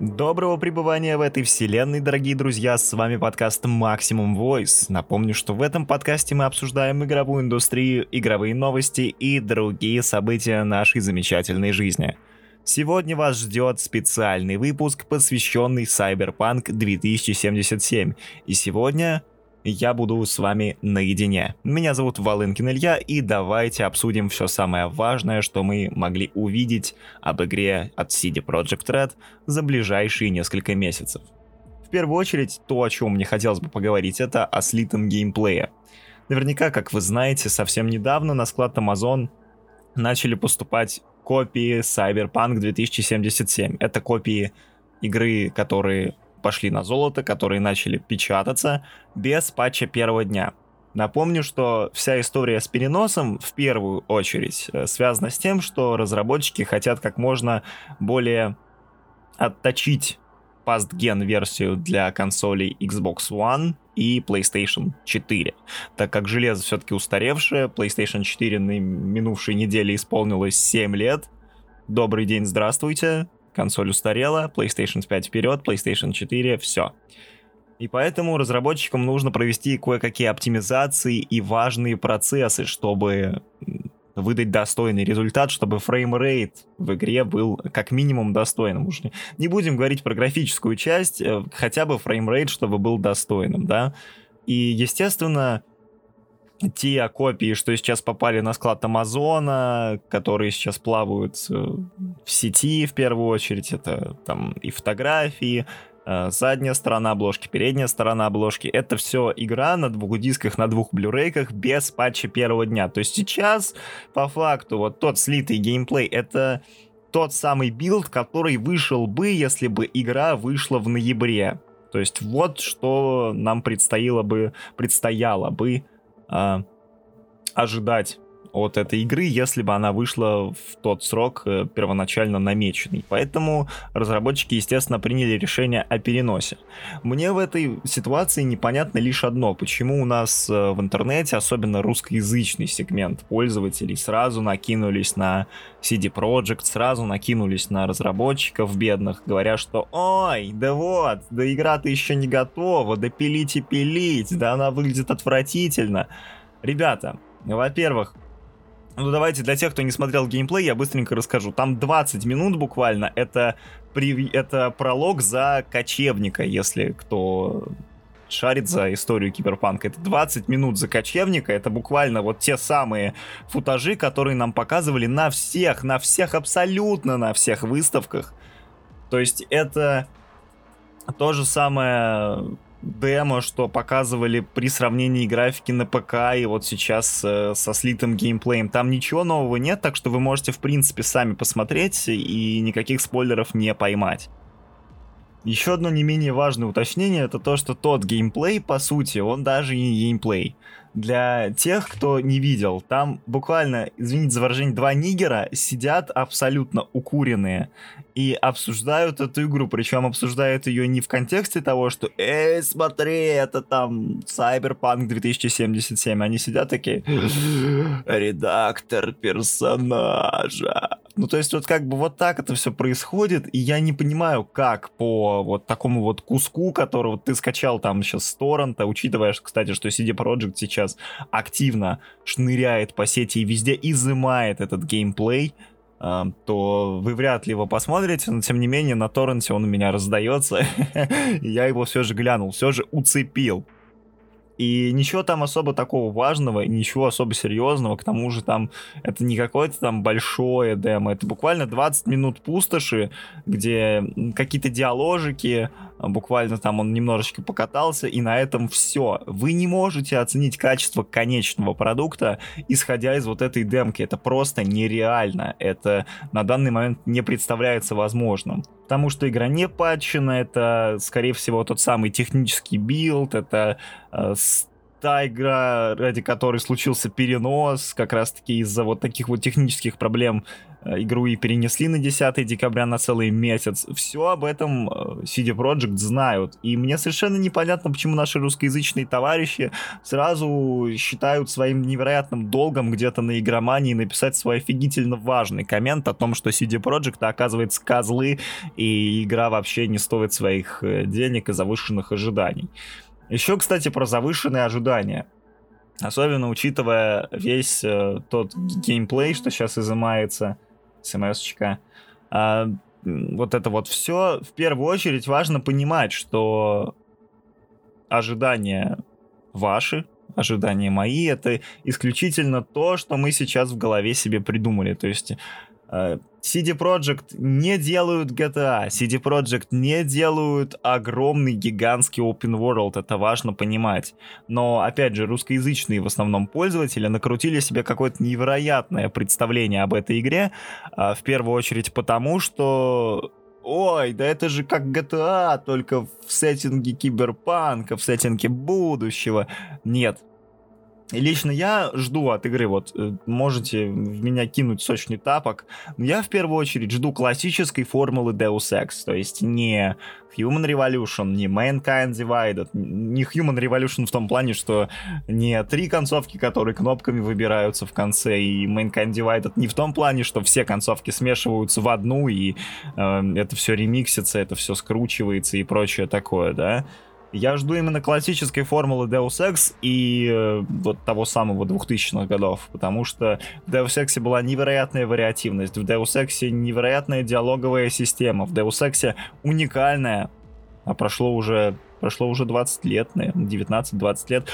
Доброго пребывания в этой вселенной, дорогие друзья, с вами подкаст Maximum Voice. Напомню, что в этом подкасте мы обсуждаем игровую индустрию, игровые новости и другие события нашей замечательной жизни. Сегодня вас ждет специальный выпуск, посвященный Cyberpunk 2077. И сегодня я буду с вами наедине. Меня зовут Волынкин Илья, и давайте обсудим все самое важное, что мы могли увидеть об игре от CD Projekt Red за ближайшие несколько месяцев. В первую очередь, то, о чем мне хотелось бы поговорить, это о слитом геймплее. Наверняка, как вы знаете, совсем недавно на склад Amazon начали поступать копии Cyberpunk 2077. Это копии игры, которые пошли на золото, которые начали печататься без патча первого дня. Напомню, что вся история с переносом в первую очередь э, связана с тем, что разработчики хотят как можно более отточить past-gen версию для консолей Xbox One и PlayStation 4. Так как железо все-таки устаревшее, PlayStation 4 на минувшей неделе исполнилось 7 лет. Добрый день, здравствуйте консоль устарела, PlayStation 5 вперед, PlayStation 4, все. И поэтому разработчикам нужно провести кое-какие оптимизации и важные процессы, чтобы выдать достойный результат, чтобы framerate в игре был как минимум достойным. Уж не, будем говорить про графическую часть, э, хотя бы framerate, чтобы был достойным, да. И, естественно, те копии, что сейчас попали на склад Амазона, которые сейчас плавают э, в сети в первую очередь, это там и фотографии, э, задняя сторона обложки, передняя сторона обложки. Это все игра на двух дисках, на двух блюрейках без патча первого дня. То есть сейчас, по факту, вот тот слитый геймплей, это тот самый build, который вышел бы, если бы игра вышла в ноябре. То есть вот что нам предстояло бы, предстояло бы а, ожидать от этой игры, если бы она вышла в тот срок э, первоначально намеченный. Поэтому разработчики, естественно, приняли решение о переносе. Мне в этой ситуации непонятно лишь одно, почему у нас э, в интернете, особенно русскоязычный сегмент пользователей, сразу накинулись на CD Projekt, сразу накинулись на разработчиков бедных, говоря, что «Ой, да вот, да игра-то еще не готова, да пилите пилить, да она выглядит отвратительно». Ребята, во-первых, ну давайте для тех, кто не смотрел геймплей, я быстренько расскажу. Там 20 минут буквально, это, при... это пролог за кочевника, если кто шарит за историю киберпанка. Это 20 минут за кочевника, это буквально вот те самые футажи, которые нам показывали на всех, на всех, абсолютно на всех выставках. То есть это то же самое демо, что показывали при сравнении графики на ПК и вот сейчас э, со слитым геймплеем. Там ничего нового нет, так что вы можете в принципе сами посмотреть и никаких спойлеров не поймать. Еще одно не менее важное уточнение это то, что тот геймплей, по сути, он даже не геймплей. Для тех, кто не видел, там буквально, извините за выражение, два нигера сидят абсолютно укуренные и обсуждают эту игру, причем обсуждают ее не в контексте того, что «Эй, смотри, это там Cyberpunk 2077», они сидят такие «Редактор персонажа». Ну, то есть вот как бы вот так это все происходит, и я не понимаю, как по вот такому вот куску, которого ты скачал там сейчас с торрента, учитывая, кстати, что CD Projekt сейчас активно шныряет по сети и везде изымает этот геймплей, то вы вряд ли его посмотрите, но тем не менее на торренте он у меня раздается. Я его все же глянул, все же уцепил. И ничего там особо такого важного, ничего особо серьезного, к тому же там это не какое-то там большое демо, это буквально 20 минут пустоши, где какие-то диаложики, буквально там он немножечко покатался, и на этом все. Вы не можете оценить качество конечного продукта, исходя из вот этой демки. Это просто нереально. Это на данный момент не представляется возможным. Потому что игра не патчена, это, скорее всего, тот самый технический build, это э, та игра, ради которой случился перенос, как раз-таки из-за вот таких вот технических проблем э, игру и перенесли на 10 декабря на целый месяц. Все об этом э, CD Projekt знают. И мне совершенно непонятно, почему наши русскоязычные товарищи сразу считают своим невероятным долгом где-то на игромании написать свой офигительно важный коммент о том, что CD Projekt оказывается козлы, и игра вообще не стоит своих э, денег и завышенных ожиданий. Еще, кстати, про завышенные ожидания. Особенно учитывая весь э, тот геймплей, что сейчас изымается, смс-очка. А, вот это вот все. В первую очередь важно понимать, что ожидания ваши, ожидания мои, это исключительно то, что мы сейчас в голове себе придумали. То есть Э, CD Projekt не делают GTA, CD Projekt не делают огромный гигантский open world, это важно понимать. Но, опять же, русскоязычные в основном пользователи накрутили себе какое-то невероятное представление об этой игре, э, в первую очередь потому, что Ой, да это же как GTA, только в сеттинге киберпанка, в сеттинге будущего. Нет, Лично я жду от игры, вот э, можете в меня кинуть сочный тапок, но я в первую очередь жду классической формулы Deus Ex, то есть не Human Revolution, не Mankind Divided, не Human Revolution в том плане, что не три концовки, которые кнопками выбираются в конце, и Mankind Divided не в том плане, что все концовки смешиваются в одну, и э, это все ремиксится, это все скручивается и прочее такое, да. Я жду именно классической формулы Deus Ex и э, вот того самого 2000-х годов, потому что в Deus Ex была невероятная вариативность, в Deus Ex невероятная диалоговая система, в Deus Ex уникальная, а прошло уже, прошло уже 20 лет, наверное, 19-20 лет,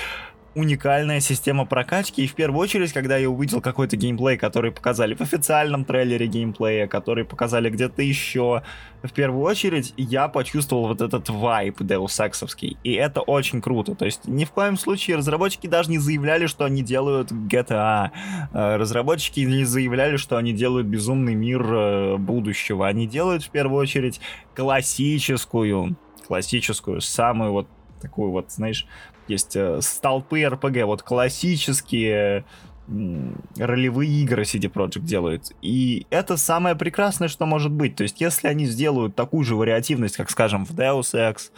уникальная система прокачки, и в первую очередь, когда я увидел какой-то геймплей, который показали в официальном трейлере геймплея, который показали где-то еще, в первую очередь я почувствовал вот этот вайп Deus Ex'овский, и это очень круто, то есть ни в коем случае разработчики даже не заявляли, что они делают GTA, э, разработчики не заявляли, что они делают безумный мир э, будущего, они делают в первую очередь классическую, классическую, самую вот такую вот, знаешь, есть э, столпы РПГ, вот классические ролевые игры CD Projekt делают. И это самое прекрасное, что может быть. То есть, если они сделают такую же вариативность, как, скажем, в Deus Ex,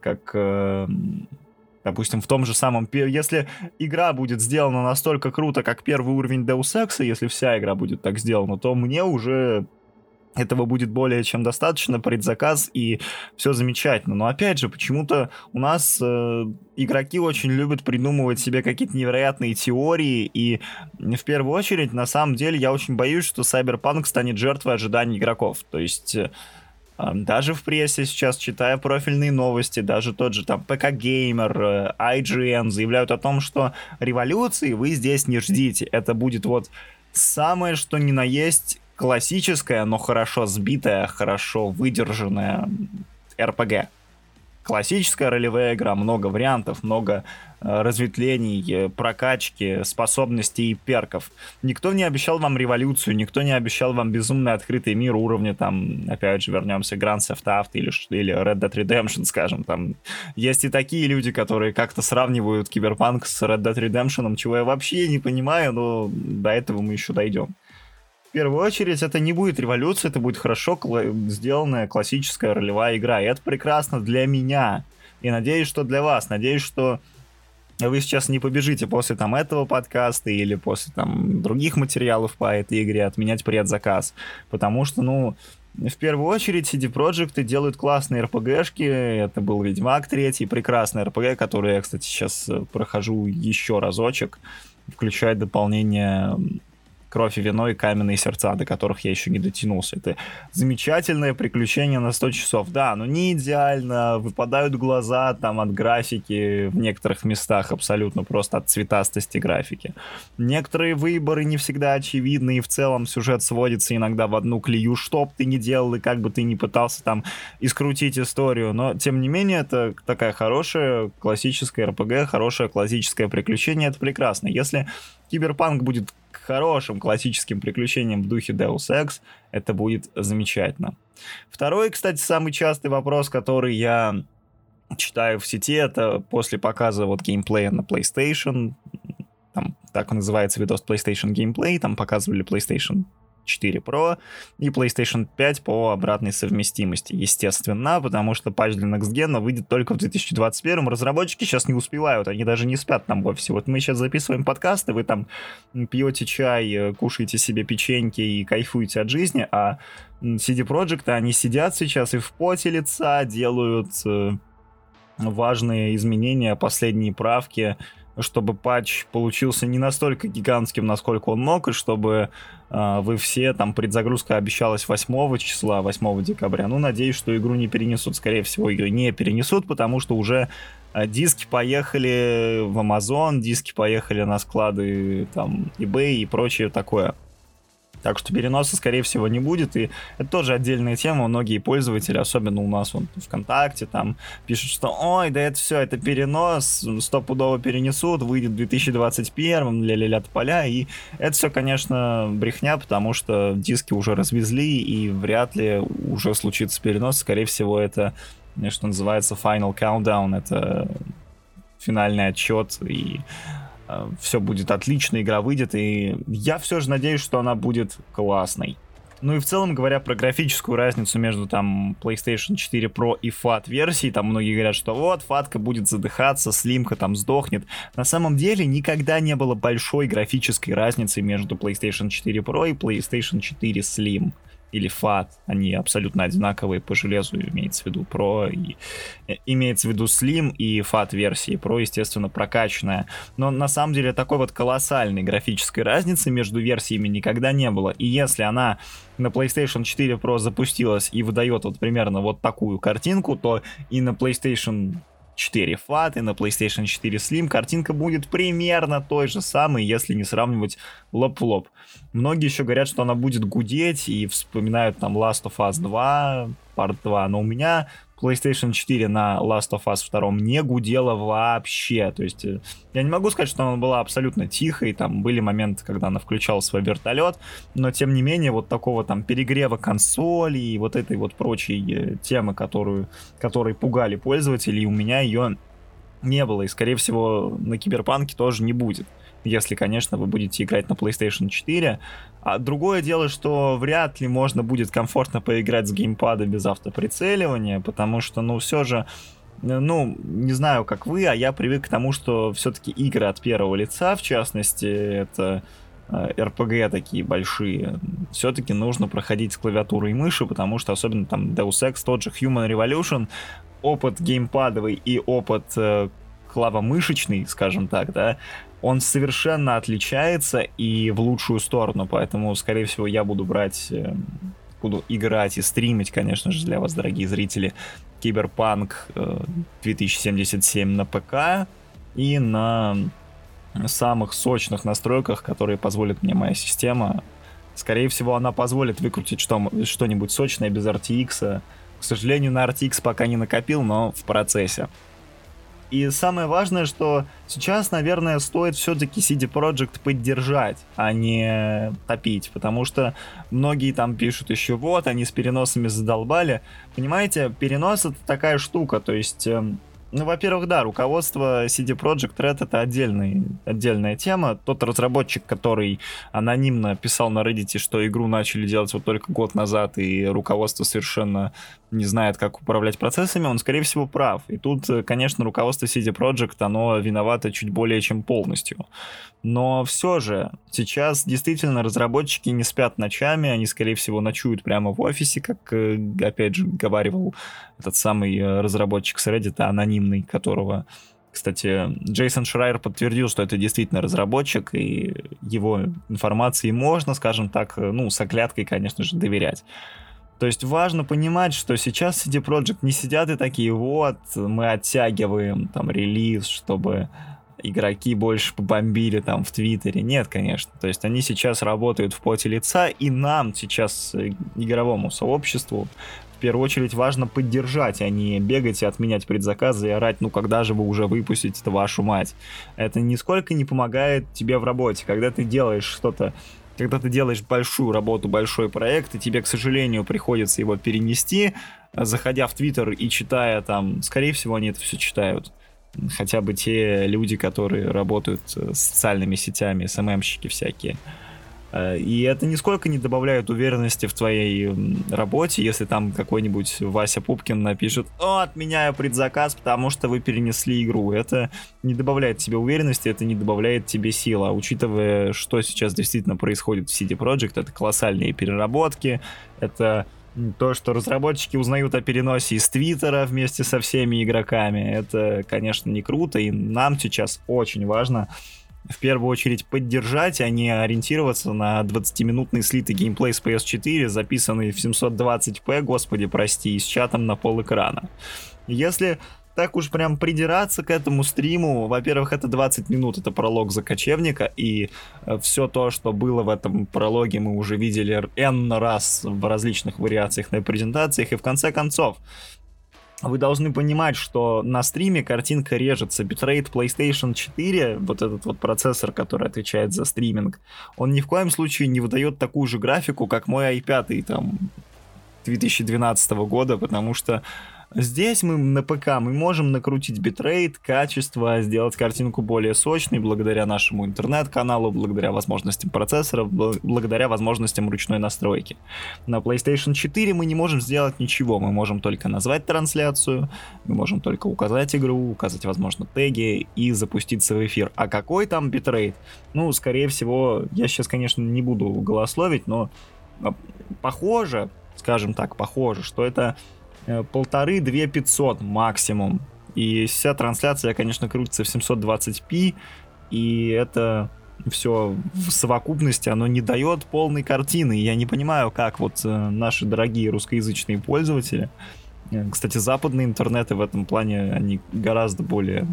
как, э, допустим, в том же самом... Если игра будет сделана настолько круто, как первый уровень Deus Ex, если вся игра будет так сделана, то мне уже этого будет более чем достаточно, предзаказ, и все замечательно. Но опять же, почему-то у нас э, игроки очень любят придумывать себе какие-то невероятные теории, и в первую очередь, на самом деле, я очень боюсь, что Cyberpunk станет жертвой ожиданий игроков. То есть... Э, даже в прессе сейчас, читая профильные новости, даже тот же там ПК Геймер, IGN заявляют о том, что революции вы здесь не ждите. Это будет вот самое, что ни на есть классическая, но хорошо сбитая, хорошо выдержанная РПГ. Классическая ролевая игра, много вариантов, много э, разветвлений, э, прокачки, способностей и перков. Никто не обещал вам революцию, никто не обещал вам безумный открытый мир уровня, там, опять же, вернемся, Grand Theft Auto или, или Red Dead Redemption, скажем, там. Есть и такие люди, которые как-то сравнивают Киберпанк с Red Dead Redemption, чего я вообще не понимаю, но до этого мы еще дойдем первую очередь это не будет революция, это будет хорошо кла- сделанная классическая ролевая игра. И это прекрасно для меня. И надеюсь, что для вас. Надеюсь, что вы сейчас не побежите после там этого подкаста или после там других материалов по этой игре отменять предзаказ. Потому что, ну, в первую очередь CD Projekt делают классные РПГшки. Это был Ведьмак 3, прекрасный РПГ, который я, кстати, сейчас э, прохожу еще разочек. Включает дополнение «Кровь и вино» и «Каменные сердца», до которых я еще не дотянулся. Это замечательное приключение на 100 часов. Да, но не идеально, выпадают глаза там от графики в некоторых местах абсолютно просто от цветастости графики. Некоторые выборы не всегда очевидны, и в целом сюжет сводится иногда в одну клею, что бы ты ни делал, и как бы ты ни пытался там искрутить историю, но тем не менее это такая хорошая классическая РПГ, хорошее классическое приключение, это прекрасно. Если Киберпанк будет хорошим классическим приключением в духе Deus Ex, это будет замечательно. Второй, кстати, самый частый вопрос, который я читаю в сети, это после показа вот геймплея на PlayStation, там так называется видос PlayStation Gameplay, там показывали PlayStation 4 Pro и PlayStation 5 по обратной совместимости. Естественно, потому что патч для Next Gen выйдет только в 2021. Разработчики сейчас не успевают, они даже не спят там в офисе. Вот мы сейчас записываем подкасты, вы там пьете чай, э, кушаете себе печеньки и кайфуете от жизни, а CD Projekt, они сидят сейчас и в поте лица делают э, важные изменения, последние правки, чтобы патч получился не настолько гигантским, насколько он мог, и чтобы э, вы все, там предзагрузка обещалась 8 числа, 8 декабря. Ну, надеюсь, что игру не перенесут. Скорее всего, ее не перенесут, потому что уже э, диски поехали в Amazon, диски поехали на склады там eBay и прочее такое. Так что переноса, скорее всего, не будет. И это тоже отдельная тема. Многие пользователи, особенно у нас вон, ВКонтакте, там пишут, что ой, да это все, это перенос, стопудово перенесут, выйдет в 2021, ля-ля-ля поля. И это все, конечно, брехня, потому что диски уже развезли, и вряд ли уже случится перенос. Скорее всего, это, что называется, final countdown, это финальный отчет, и все будет отлично, игра выйдет, и я все же надеюсь, что она будет классной. Ну и в целом, говоря про графическую разницу между там PlayStation 4 Pro и FAT версией, там многие говорят, что вот, фатка будет задыхаться, слимка там сдохнет. На самом деле никогда не было большой графической разницы между PlayStation 4 Pro и PlayStation 4 Slim или FAT, они абсолютно одинаковые по железу, имеется в виду Pro, и, э, имеется в виду Slim и FAT версии, Pro, естественно, прокачанная. Но на самом деле такой вот колоссальной графической разницы между версиями никогда не было. И если она на PlayStation 4 Pro запустилась и выдает вот примерно вот такую картинку, то и на PlayStation 4 FAT и на PlayStation 4 Slim картинка будет примерно той же самой, если не сравнивать лоб в лоб. Многие еще говорят, что она будет гудеть и вспоминают там Last of Us 2, Part 2, но у меня PlayStation 4 на Last of Us 2 не гудела вообще. То есть э, я не могу сказать, что она была абсолютно тихой, там были моменты, когда она включала свой вертолет, но тем не менее вот такого там перегрева консоли и вот этой вот прочей э, темы, которую, которые пугали пользователей, у меня ее не было, и скорее всего на Киберпанке тоже не будет если, конечно, вы будете играть на PlayStation 4. А другое дело, что вряд ли можно будет комфортно поиграть с геймпада без автоприцеливания, потому что, ну, все же ну, не знаю, как вы, а я привык к тому, что все-таки игры от первого лица, в частности, это э, такие большие, все-таки нужно проходить с клавиатурой и мыши, потому что особенно там Deus Ex, тот же Human Revolution, опыт геймпадовый и опыт э, клавомышечный, скажем так, да, он совершенно отличается и в лучшую сторону, поэтому, скорее всего, я буду брать, э, буду играть и стримить, конечно же, для вас, дорогие зрители, Киберпанк 2077 на ПК и на самых сочных настройках, которые позволит мне моя система. Скорее всего, она позволит выкрутить что- что-нибудь сочное без RTX. К сожалению, на RTX пока не накопил, но в процессе. И самое важное, что сейчас, наверное, стоит все-таки CD Projekt поддержать, а не топить, потому что многие там пишут еще вот, они с переносами задолбали. Понимаете, перенос это такая штука, то есть эм, ну, во-первых, да, руководство CD Projekt Red это отдельный, отдельная тема. Тот разработчик, который анонимно писал на Reddit, что игру начали делать вот только год назад, и руководство совершенно не знает, как управлять процессами, он, скорее всего, прав. И тут, конечно, руководство CD Projekt, оно виновато чуть более чем полностью. Но все же, сейчас действительно разработчики не спят ночами, они, скорее всего, ночуют прямо в офисе, как, э, опять же, говаривал этот самый э, разработчик с Reddit, анонимный, которого кстати, Джейсон Шрайер подтвердил, что это действительно разработчик, и его информации можно, скажем так, ну, с оглядкой, конечно же, доверять. То есть важно понимать, что сейчас CD Projekt не сидят и такие, вот, мы оттягиваем там релиз, чтобы игроки больше побомбили там в Твиттере. Нет, конечно. То есть они сейчас работают в поте лица, и нам сейчас, э, игровому сообществу, первую очередь важно поддержать, а не бегать и отменять предзаказы и орать, ну когда же вы уже выпустите это вашу мать. Это нисколько не помогает тебе в работе. Когда ты делаешь что-то когда ты делаешь большую работу, большой проект, и тебе, к сожалению, приходится его перенести, заходя в Твиттер и читая там, скорее всего, они это все читают, хотя бы те люди, которые работают с социальными сетями, СММщики всякие. Э, и это нисколько не добавляет уверенности в твоей работе, если там какой-нибудь Вася Пупкин напишет «О, отменяю предзаказ, потому что вы перенесли игру». Это не добавляет тебе уверенности, это не добавляет тебе силы. А учитывая, что сейчас действительно происходит в CD Projekt, это колоссальные переработки, это то, что разработчики узнают о переносе из Твиттера вместе со всеми игроками, это, конечно, не круто, и нам сейчас очень важно в первую очередь поддержать, а не ориентироваться на 20-минутный слитый геймплей с PS4, записанный в 720p, господи, прости, с чатом на пол экрана. Если так уж прям придираться к этому стриму, во-первых, это 20 минут, это пролог за кочевника, и э, все то, что было в этом прологе, мы уже видели N раз в различных вариациях на презентациях, и в конце концов, вы должны понимать, что на стриме картинка режется. Битрейт PlayStation 4, вот этот вот процессор, который отвечает за стриминг, он ни в коем случае не выдает такую же графику, как мой i5 там 2012 года, потому что Здесь мы на ПК мы можем накрутить битрейт, качество, сделать картинку более сочной благодаря нашему интернет-каналу, благодаря возможностям процессора, благодаря возможностям ручной настройки. На PlayStation 4 мы не можем сделать ничего, мы можем только назвать трансляцию, мы можем только указать игру, указать, возможно, теги и запуститься в эфир. А какой там битрейт? Ну, скорее всего, я сейчас, конечно, не буду голословить, но а, похоже, скажем так, похоже, что это полторы-две пятьсот максимум. И вся трансляция, конечно, крутится в 720p, и это все в совокупности, оно не дает полной картины. Я не понимаю, как вот э, наши дорогие русскоязычные пользователи, э, кстати, западные интернеты в этом плане, они гораздо более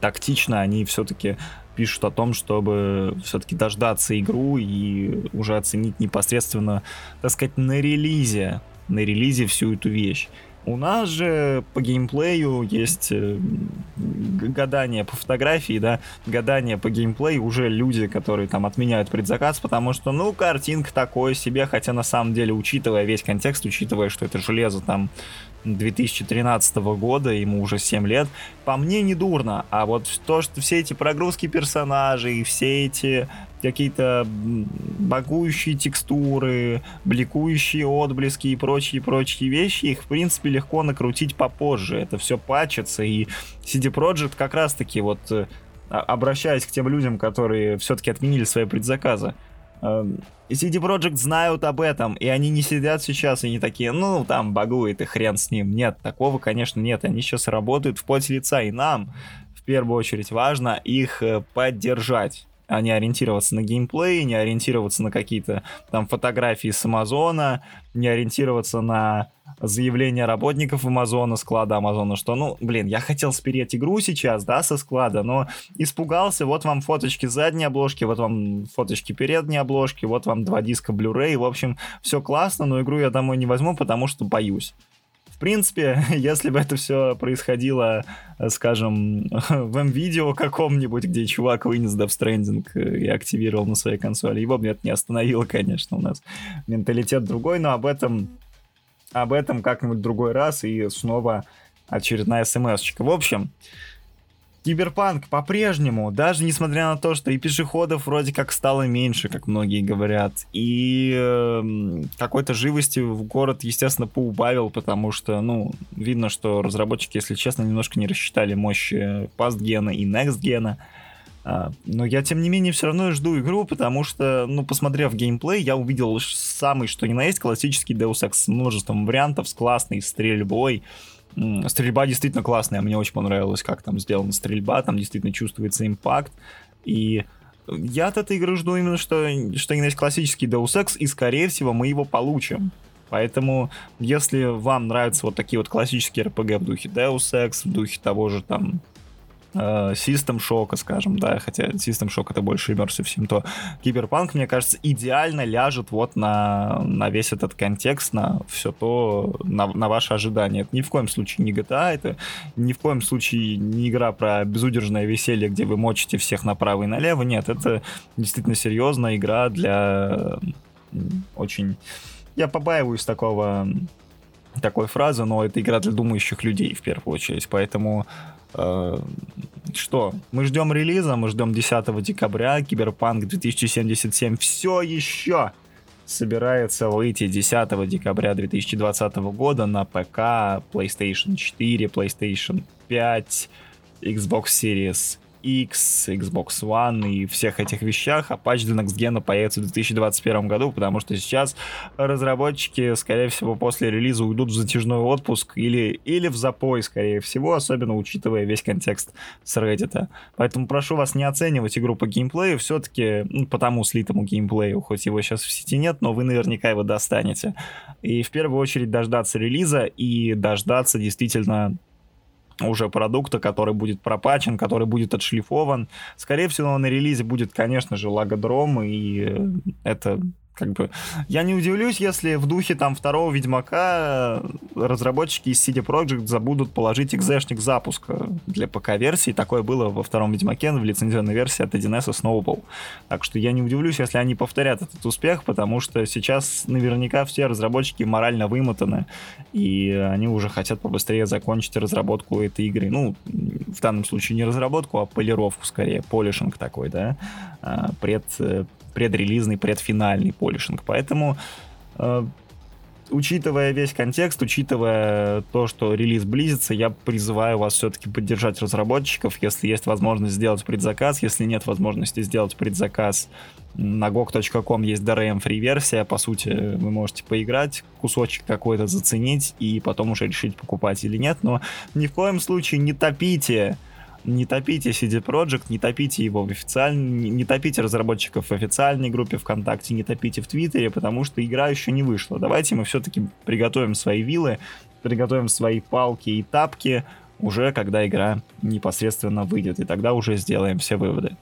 тактично, они все-таки пишут о том, чтобы все-таки дождаться игру и уже оценить непосредственно, так сказать, на релизе на релизе всю эту вещь. У нас же по геймплею есть э, гадание по фотографии, да, гадание по геймплею уже люди, которые там отменяют предзаказ, потому что, ну, картинка такое себе, хотя на самом деле, учитывая весь контекст, учитывая, что это железо там 2013 года, ему уже 7 лет, по мне не дурно, а вот то, что все эти прогрузки персонажей, все эти какие-то багующие текстуры, бликующие отблески и прочие-прочие вещи, их, в принципе, легко накрутить попозже. Это все пачется, и CD Projekt как раз-таки вот э, обращаясь к тем людям, которые все-таки отменили свои предзаказы, CD Projekt знают об этом, и они не сидят сейчас и не такие, ну, там багует и хрен с ним. Нет, такого, конечно, нет. Они сейчас работают в поте лица, и нам в первую очередь важно их э, поддержать а не ориентироваться на геймплей, не ориентироваться на какие-то там фотографии с Амазона, не ориентироваться на заявления работников Амазона, склада Амазона, что, ну, блин, я хотел спереть игру сейчас, да, со склада, но испугался, вот вам фоточки задней обложки, вот вам фоточки передней обложки, вот вам два диска Blu-ray, в общем, все классно, но игру я домой не возьму, потому что боюсь. Принципе, если бы это все происходило, скажем, в М-видео каком-нибудь, где чувак вынес Death Stranding и активировал на своей консоли, его бы это не остановило, конечно, у нас менталитет другой, но об этом, об этом как-нибудь другой раз и снова очередная смс-очка. В общем, Киберпанк по-прежнему, даже несмотря на то, что и пешеходов вроде как стало меньше, как многие говорят, и э, какой-то живости в город, естественно, поубавил, потому что, ну, видно, что разработчики, если честно, немножко не рассчитали мощи пастгена и некстгена. А, но я, тем не менее, все равно жду игру, потому что, ну, посмотрев геймплей, я увидел самый, что ни на есть, классический Deus Ex с множеством вариантов, с классной стрельбой, Стрельба действительно классная, мне очень понравилось, как там сделана стрельба, там действительно чувствуется импакт. И я от этой игры жду именно, что, что есть классический Deus Ex, и, скорее всего, мы его получим. Поэтому, если вам нравятся вот такие вот классические RPG в духе Deus Ex, в духе того же там System Shock, скажем, да, хотя System Shock это больше Immersive Sim, то. Киберпанк, мне кажется, идеально ляжет вот на, на весь этот контекст, на все то, на, на ваши ожидания. Это ни в коем случае не GTA, это ни в коем случае не игра про безудержное веселье, где вы мочите всех направо и налево, нет, это действительно серьезная игра для очень... Я побаиваюсь такого такой фразы, но это игра для думающих людей в первую очередь, поэтому Э, что, мы ждем релиза, мы ждем 10 декабря, Киберпанк 2077 все еще собирается выйти 10 декабря 2020 года на ПК, PlayStation 4, PlayStation 5, Xbox Series X, Xbox One и всех этих вещах, а патч для Next Gen появится в 2021 году, потому что сейчас разработчики, скорее всего, после релиза уйдут в затяжной отпуск или, или в запой, скорее всего, особенно учитывая весь контекст с Reddit. Поэтому прошу вас не оценивать игру по геймплею, все-таки ну, по тому слитому геймплею, хоть его сейчас в сети нет, но вы наверняка его достанете. И в первую очередь дождаться релиза и дождаться действительно уже продукта, который будет пропачен, который будет отшлифован. Скорее всего, на релизе будет, конечно же, лагодром, и э, это как бы, я не удивлюсь, если в духе там второго Ведьмака разработчики из CD Projekt забудут положить экзешник запуска для ПК-версии. Такое было во втором Ведьмаке в лицензионной версии от 1С Snowball. Так что я не удивлюсь, если они повторят этот успех, потому что сейчас наверняка все разработчики морально вымотаны, и они уже хотят побыстрее закончить разработку этой игры. Ну, в данном случае не разработку, а полировку скорее, полишинг такой, да, а, пред предрелизный, предфинальный полишинг. Поэтому, э, учитывая весь контекст, учитывая то, что релиз близится, я призываю вас все-таки поддержать разработчиков, если есть возможность сделать предзаказ, если нет возможности сделать предзаказ, на gog.com есть DRM free версия, по сути, вы можете поиграть, кусочек какой-то заценить и потом уже решить, покупать или нет, но ни в коем случае не топите не топите CD Projekt, не топите его в официальной, не топите разработчиков в официальной группе ВКонтакте, не топите в Твиттере, потому что игра еще не вышла. Давайте мы все-таки приготовим свои вилы, приготовим свои палки и тапки уже когда игра непосредственно выйдет, и тогда уже сделаем все выводы.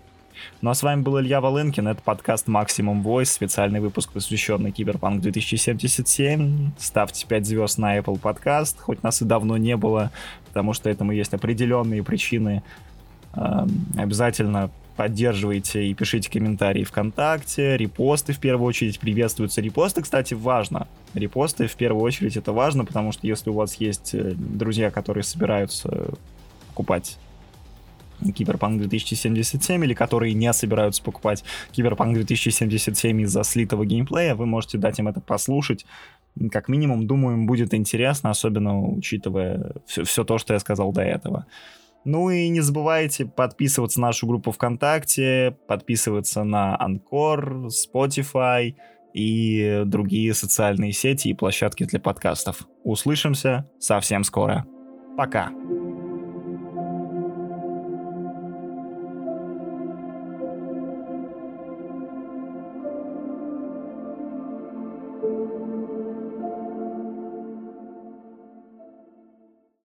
Ну а с вами был Илья Волынкин, это подкаст Maximum Voice, специальный выпуск, посвященный Киберпанк 2077. Ставьте 5 звезд на Apple Podcast, хоть нас и давно не было, потому что этому есть определенные причины. Эм, обязательно поддерживайте и пишите комментарии ВКонтакте, репосты в первую очередь приветствуются. Репосты, кстати, важно. Репосты в первую очередь это важно, потому что если у вас есть э, друзья, которые собираются покупать Киберпанк 2077 или которые не собираются покупать Киберпанк 2077 из-за слитого геймплея, вы можете дать им это послушать. Как минимум, думаю, им будет интересно, особенно учитывая все, все то, что я сказал до этого. Ну и не забывайте подписываться на нашу группу ВКонтакте, подписываться на Анкор, Spotify и другие социальные сети и площадки для подкастов. Услышимся совсем скоро. Пока.